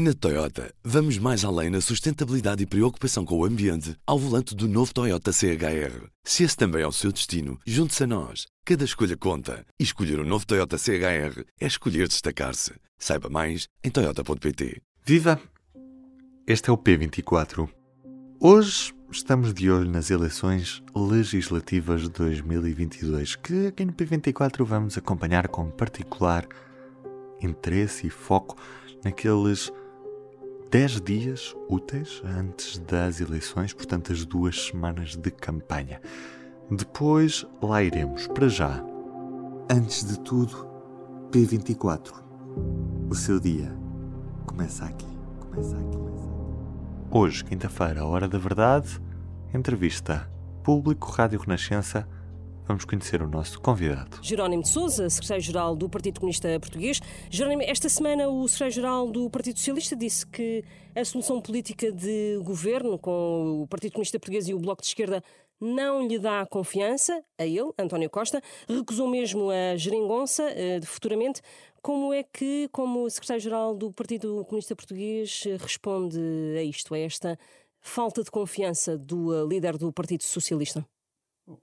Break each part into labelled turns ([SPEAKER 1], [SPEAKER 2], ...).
[SPEAKER 1] Na Toyota, vamos mais além na sustentabilidade e preocupação com o ambiente ao volante do novo Toyota CHR. Se esse também é o seu destino, junte-se a nós. Cada escolha conta. E escolher o um novo Toyota CHR é escolher destacar-se. Saiba mais em Toyota.pt.
[SPEAKER 2] Viva! Este é o P24. Hoje estamos de olho nas eleições legislativas de 2022, que aqui no P24 vamos acompanhar com particular interesse e foco naqueles 10 dias úteis antes das eleições, portanto, as duas semanas de campanha. Depois lá iremos. Para já, antes de tudo, P24. O seu dia começa aqui. Começa aqui. Hoje, quinta-feira, hora da verdade, entrevista Público Rádio Renascença Vamos conhecer o nosso convidado.
[SPEAKER 3] Jerónimo de Souza, secretário-geral do Partido Comunista Português. Jerónimo, esta semana o secretário-geral do Partido Socialista disse que a solução política de governo com o Partido Comunista Português e o Bloco de Esquerda não lhe dá confiança, a ele, António Costa, recusou mesmo a geringonça eh, de futuramente. Como é que, como secretário-geral do Partido Comunista Português, responde a isto, a esta falta de confiança do eh, líder do Partido Socialista?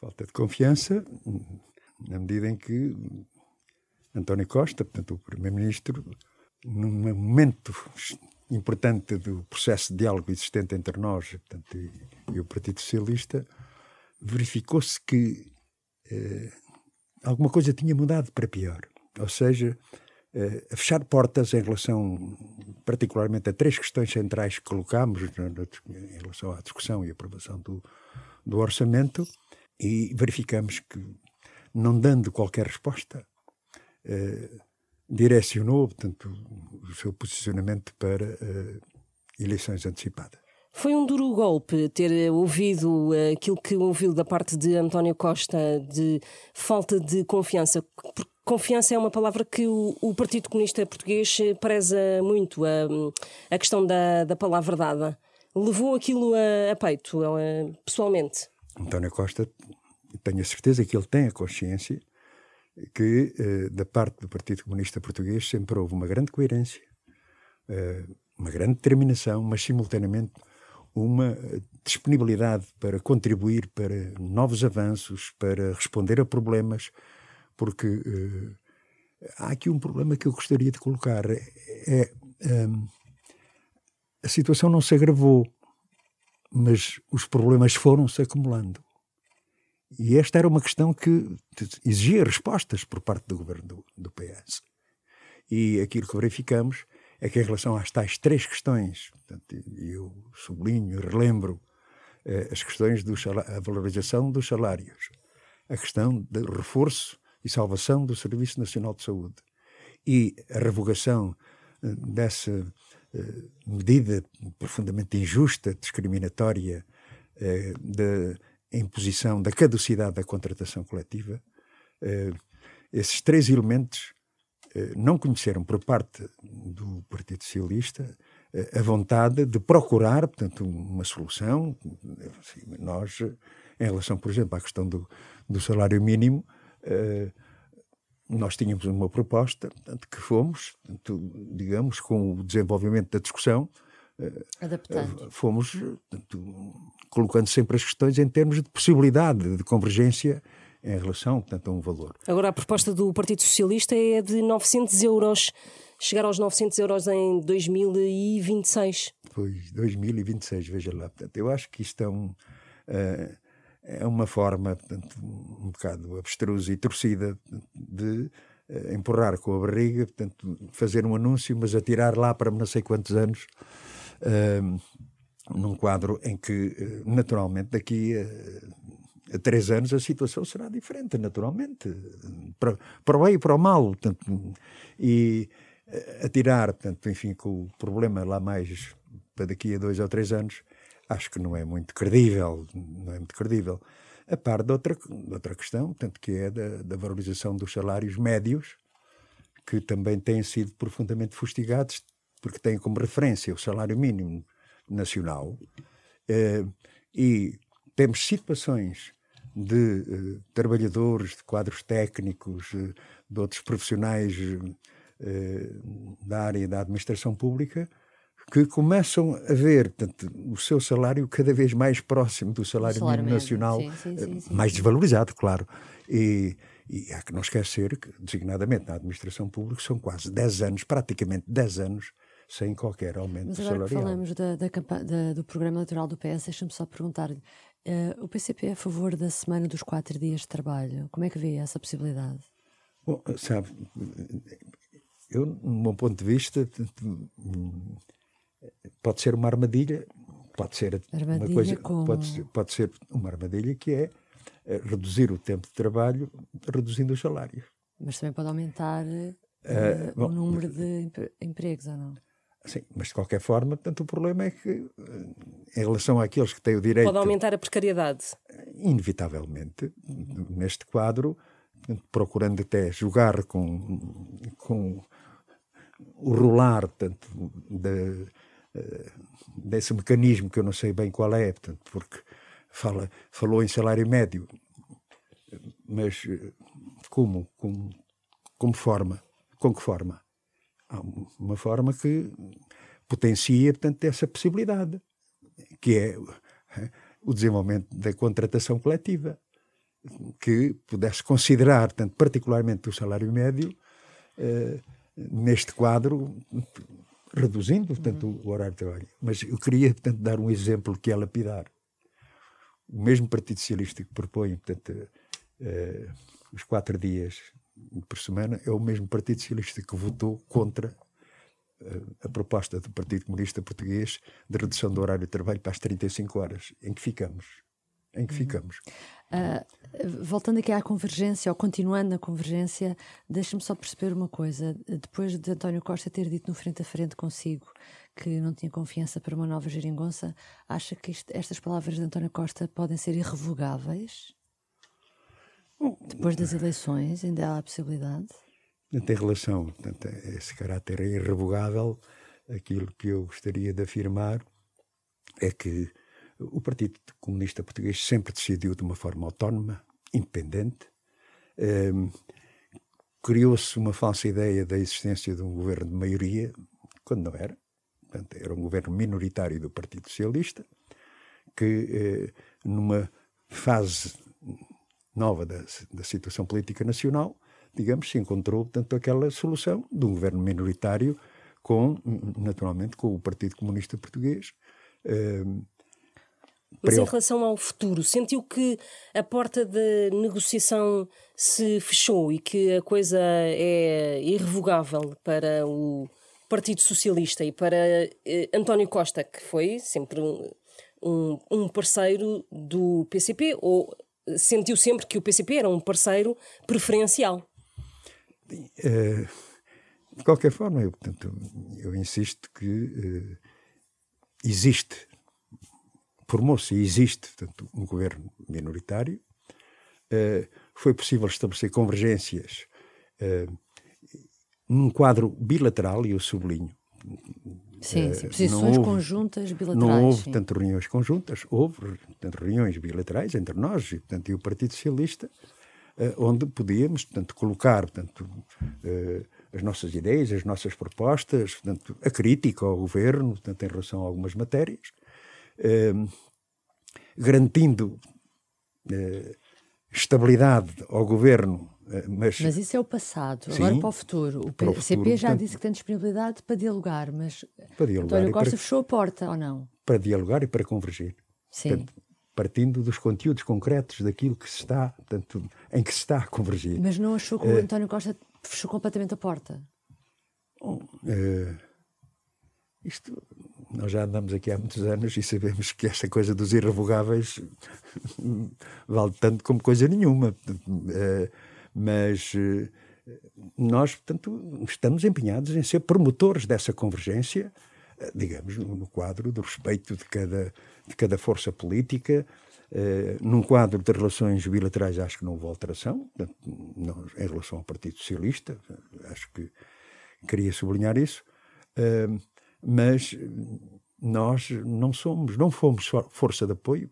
[SPEAKER 4] Falta de confiança, na medida em que António Costa, portanto, o Primeiro-Ministro, num momento importante do processo de diálogo existente entre nós portanto, e, e, o Partido Socialista, verificou-se que eh, alguma coisa tinha mudado para pior. Ou seja, eh, a fechar portas em relação, particularmente, a três questões centrais que colocámos em relação à discussão e aprovação do, do orçamento, e verificamos que, não dando qualquer resposta, eh, direcionou, portanto, o seu posicionamento para eh, eleições antecipadas.
[SPEAKER 3] Foi um duro golpe ter ouvido eh, aquilo que ouviu da parte de António Costa de falta de confiança. Confiança é uma palavra que o, o Partido Comunista Português preza muito, a, a questão da, da palavra dada. Levou aquilo a, a peito, a, pessoalmente?
[SPEAKER 4] António Costa, tenho a certeza que ele tem a consciência que, eh, da parte do Partido Comunista Português, sempre houve uma grande coerência, eh, uma grande determinação, mas simultaneamente uma disponibilidade para contribuir para novos avanços, para responder a problemas, porque eh, há aqui um problema que eu gostaria de colocar. É, a situação não se agravou mas os problemas foram-se acumulando. E esta era uma questão que exigia respostas por parte do governo do, do, PS. E aquilo que verificamos é que, em relação às tais três questões, portanto, eu sublinho relembro eh, as questões da valorização dos salários, a questão do reforço e salvação do Serviço Nacional de Saúde e a revogação eh, dessa medida profundamente injusta, discriminatória, eh, da imposição da caducidade da contratação coletiva, eh, esses três elementos não conheceram por parte do Partido Socialista a vontade de procurar, portanto, uma solução. Nós, em relação, por exemplo, à questão do, do salário mínimo, nós tínhamos uma proposta, portanto, que fomos, portanto, digamos, com o desenvolvimento da discussão,
[SPEAKER 3] eh, Adaptando.
[SPEAKER 4] Eh, fomos portanto, colocando sempre as questões em termos de possibilidade de convergência em relação, portanto, a um valor.
[SPEAKER 3] Agora, a proposta do Partido Socialista é de 900 euros, chegar aos 900 euros em 2026.
[SPEAKER 4] Pois, 2026, veja lá. Portanto, eu acho que isto é um... Uh, é uma forma, portanto, um bocado abstrusa e torcida de uh, empurrar com a barriga, portanto, fazer um anúncio, mas atirar lá para não sei quantos anos, uh, num quadro em que, uh, naturalmente, daqui a, a, três anos a situação será diferente, naturalmente, para, para o bem e para o mal, portanto, e atirar, portanto, enfim, com o problema lá mais para daqui a dois ou três anos, acho que não é muito credível, não é muito credível. A par de outra, de outra questão, tanto que é da, da valorização dos salários médios, que também têm sido profundamente fustigados, porque têm como referência o salário mínimo nacional, eh, e temos situações de eh, trabalhadores, de quadros técnicos, eh, de outros profissionais da área da administração pública, que começam a ver portanto, o seu salário cada vez mais próximo do salário, salário mínimo nacional, sim, sim, sim, mais desvalorizado, claro. E, e há que não esquecer que, designadamente na administração pública, são quase 10 anos, praticamente 10 anos, sem qualquer aumento
[SPEAKER 5] Mas
[SPEAKER 4] agora salarial.
[SPEAKER 5] falamos da, da, da, do programa eleitoral do PS, deixa-me só perguntar-lhe, uh, o PCP é a favor da semana dos quatro dias de trabalho? Como é que vê essa possibilidade?
[SPEAKER 4] Bom, sabe, eu, no meu ponto de vista, pode ser uma armadilha, pode ser
[SPEAKER 5] armadilha
[SPEAKER 4] uma coisa,
[SPEAKER 5] como...
[SPEAKER 4] pode, ser, pode ser uma armadilha que é eh, reduzir o tempo de trabalho, reduzindo os salários.
[SPEAKER 5] Mas também pode aumentar uh, uh, bom, o número de empregos, ou não?
[SPEAKER 4] Sim, mas de qualquer forma, tanto o problema é que, em relação àqueles que têm o direito.
[SPEAKER 3] Pode aumentar a precariedade.
[SPEAKER 4] Inevitavelmente, neste quadro, procurando até jogar com, com o rolar tanto, de, desse mecanismo que eu não sei bem qual é, portanto, porque fala, falou em salário médio, mas como? Como, como forma? Com que forma? Há uma forma que potencia, portanto, essa possibilidade, que é o desenvolvimento da contratação coletiva, que pudesse considerar, portanto, particularmente o salário médio, eh, neste quadro, reduzindo, portanto, uhum. o horário de trabalho. Mas eu queria, portanto, dar um exemplo que é lapidar. O mesmo Partido Socialista que propõe, portanto, uh, os quatro dias por semana, é o mesmo Partido Socialista que votou contra uh, a proposta do Partido Comunista Português de redução do horário de trabalho para as 35 horas. Em que ficamos? Em que uhum. ficamos?
[SPEAKER 5] Uh, voltando aqui à convergência, ou continuando na convergência, deixe-me só perceber uma coisa. Depois de António Costa ter dito no frente a frente consigo que não tinha confiança para uma nova geringonça, acha que isto, estas palavras de António Costa podem ser irrevogáveis? Depois das eleições, ainda há a possibilidade?
[SPEAKER 4] Tem relação, portanto, esse caráter é irrevogável. Aquilo que eu gostaria de afirmar é que o Partido Comunista Português sempre decidiu de uma forma autónoma, independente. Um, Criou-se uma falsa ideia da existência de um governo de maioria, quando não era. Portanto, era um governo minoritário do Partido Socialista, que eh, numa fase nova da, da, situação política nacional, digamos, se encontrou, portanto, aquela solução de um governo minoritário com, naturalmente, com o Partido Comunista Português, eh,
[SPEAKER 3] mas em relação ao futuro, sentiu que a porta da negociação se fechou e que a coisa é irrevogável para o Partido Socialista e para eh, António Costa, que foi sempre um, um, um parceiro do PCP, ou sentiu sempre que o PCP era um parceiro preferencial?
[SPEAKER 4] Uh, de qualquer forma, eu, portanto, eu insisto que uh, existe formou-se e existe portanto, um governo minoritário. Uh, foi possível estabelecer convergências uh, num quadro bilateral, e eu sublinho.
[SPEAKER 5] Sim, sim posições houve, conjuntas bilaterais.
[SPEAKER 4] Não houve,
[SPEAKER 5] sim.
[SPEAKER 4] tanto reuniões conjuntas, houve portanto, reuniões bilaterais entre nós e, portanto, e o Partido Socialista, onde podíamos portanto, colocar portanto, as nossas ideias, as nossas propostas, portanto, a crítica ao governo portanto, em relação a algumas matérias, garantindo eh, estabilidade ao governo.
[SPEAKER 5] Eh, mas, mas isso é o passado. Sim, Agora para o futuro. O PCP já disse que tem disponibilidade para dialogar, mas para dialogar António Costa para, fechou a porta ou não?
[SPEAKER 4] Para dialogar e para convergir.
[SPEAKER 5] Sim. Portanto,
[SPEAKER 4] partindo dos conteúdos concretos daquilo que se está, portanto, em que se está a convergir.
[SPEAKER 5] Mas não achou que o uh, António Costa fechou completamente a porta?
[SPEAKER 4] uh, isto nós já andamos aqui há muitos anos e sabemos que esta coisa dos irrevogáveis vale tanto como coisa nenhuma. Eh, mas eh, nós, portanto, estamos empenhados em ser promotores dessa convergência, eh, digamos, no quadro do respeito de cada, de cada força política, num quadro de relações bilaterais acho que não houve alteração, em relação ao Partido Socialista, acho que queria sublinhar isso mas nós não somos, não fomos força de apoio,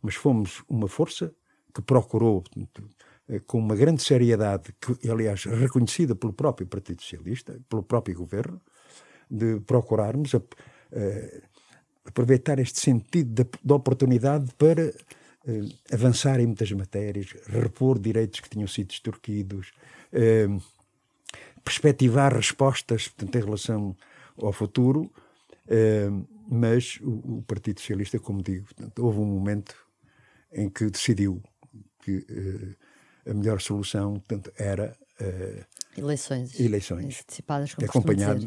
[SPEAKER 4] mas fomos uma força que procurou, eh, com uma grande seriedade, que aliás reconhecida pelo próprio Partido Socialista, pelo próprio governo, de procurarmos a, a, aproveitar este sentido da oportunidade para uh, avançar em muitas matérias, repor direitos que tinham sido extorquidos, perspectivar respostas portanto, em relação ao futuro, uh, mas o, o, Partido Socialista, como digo, portanto, houve um momento em que decidiu que a melhor solução portanto, era
[SPEAKER 5] eleições,
[SPEAKER 4] eleições
[SPEAKER 5] antecipadas, como
[SPEAKER 4] acompanhado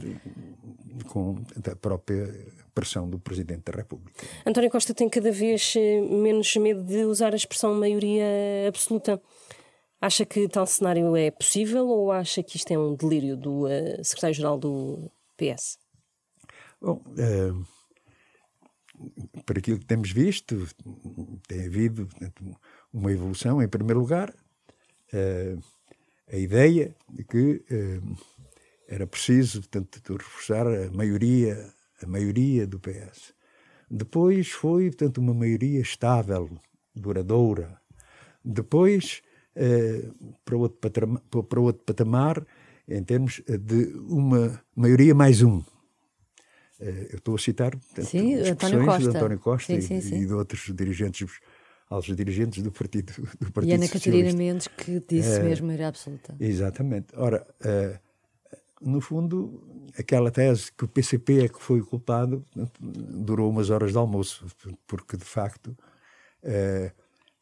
[SPEAKER 4] com a própria pressão do Presidente da República.
[SPEAKER 3] António Costa tem cada vez eh, menos medo de usar a expressão maioria absoluta. Acha que tal cenário é possível ou acha que isto é um delírio do uh, secretário-geral do PS?
[SPEAKER 4] Bom, para aquilo que temos visto, tem havido uma evolução. Em primeiro lugar, uh, a ideia de que era preciso, portanto, reforçar a maioria, a maioria do PS. Depois foi, portanto, uma maioria estável, duradoura. Depois, eh, para, outro patamar, para outro patamar, em termos de uma maioria mais um. Eh, eu estou a citar portanto,
[SPEAKER 5] sim, António Costa.
[SPEAKER 4] de António Costa
[SPEAKER 5] sim, sim,
[SPEAKER 4] e, de outros dirigentes aos dirigentes do Partido, do partido
[SPEAKER 5] E Ana
[SPEAKER 4] Catarina
[SPEAKER 5] Mendes que disse é, mesmo maioria absoluta.
[SPEAKER 4] Exatamente. Ora, no fundo, aquela tese que o PCP é que foi culpado durou umas horas de almoço, porque de facto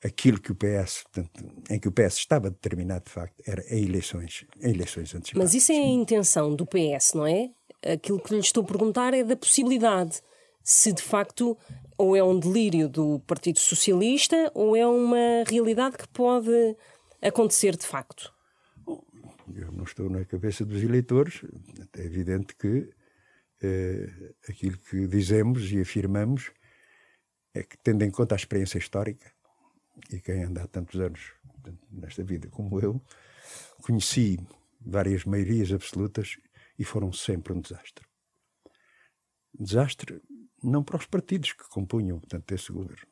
[SPEAKER 4] aquilo que o PS, portanto, em que o PS estava determinado de facto, era em eleições, em eleições antecipadas.
[SPEAKER 3] Mas isso é a intenção do PS, não é? Aquilo que lhe estou a perguntar é da possibilidade, se de facto ou é um delírio do Partido Socialista ou é uma realidade que pode acontecer de facto
[SPEAKER 4] eu não estou na cabeça dos eleitores, é evidente que eh, aquilo que dizemos e afirmamos é que, tendo em conta a experiência histórica, e quem anda há tantos anos nesta vida como eu, conheci várias maiorias absolutas e foram sempre um desastre. Desastre não para os partidos que compunham portanto, esse governo,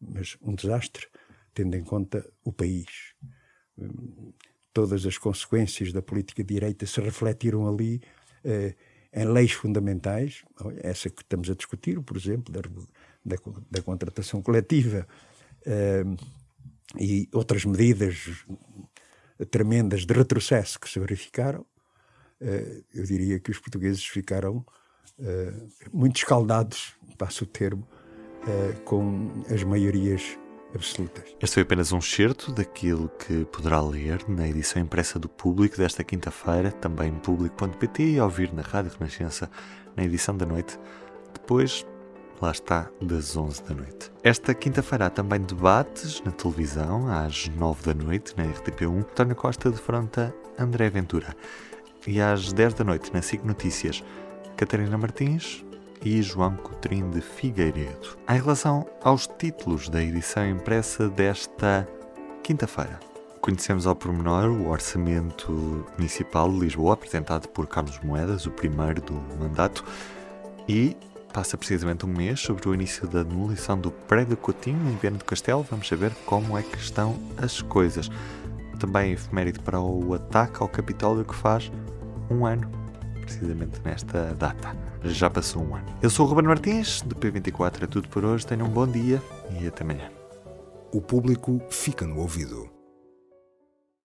[SPEAKER 4] mas um desastre tendo em conta o país todas as consequências da política de direita se refletiram ali eh, em leis fundamentais, essa que estamos a discutir, por exemplo, da, da, da contratação coletiva e outras medidas tremendas de retrocesso que se verificaram, eh, eu diria que os portugueses ficaram eh, muito escaldados, passo o termo, eh, com as maiorias absolutas.
[SPEAKER 2] Este foi apenas um certo daquilo que poderá ler na edição impressa do Público desta quinta-feira, também público.pt e ouvir na Rádio Renascença na edição da noite. Depois, lá está, das 11 da noite. Esta quinta-feira há também debates na televisão, às 9 da noite, na RTP1, António Costa de Fronta, André Ventura. E às 10 da noite, na SIC Notícias, Catarina Martins, e João Coutrinho de Figueiredo. Em relação aos títulos da edição impressa desta quinta-feira, conhecemos ao pormenor o Orçamento Municipal de Lisboa, apresentado por Carlos Moedas, o primeiro do mandato, e passa precisamente um mês sobre o início da demolição do prédio Coutinho em Viana do Castelo. Vamos saber como é que estão as coisas. Também efeméride para o ataque ao Capitólio que faz um ano, precisamente nesta data já passou um ano. Eu sou o Ruben Martins, do P24 é tudo por hoje. Tenham um bom dia e até amanhã.
[SPEAKER 1] O público fica no ouvido.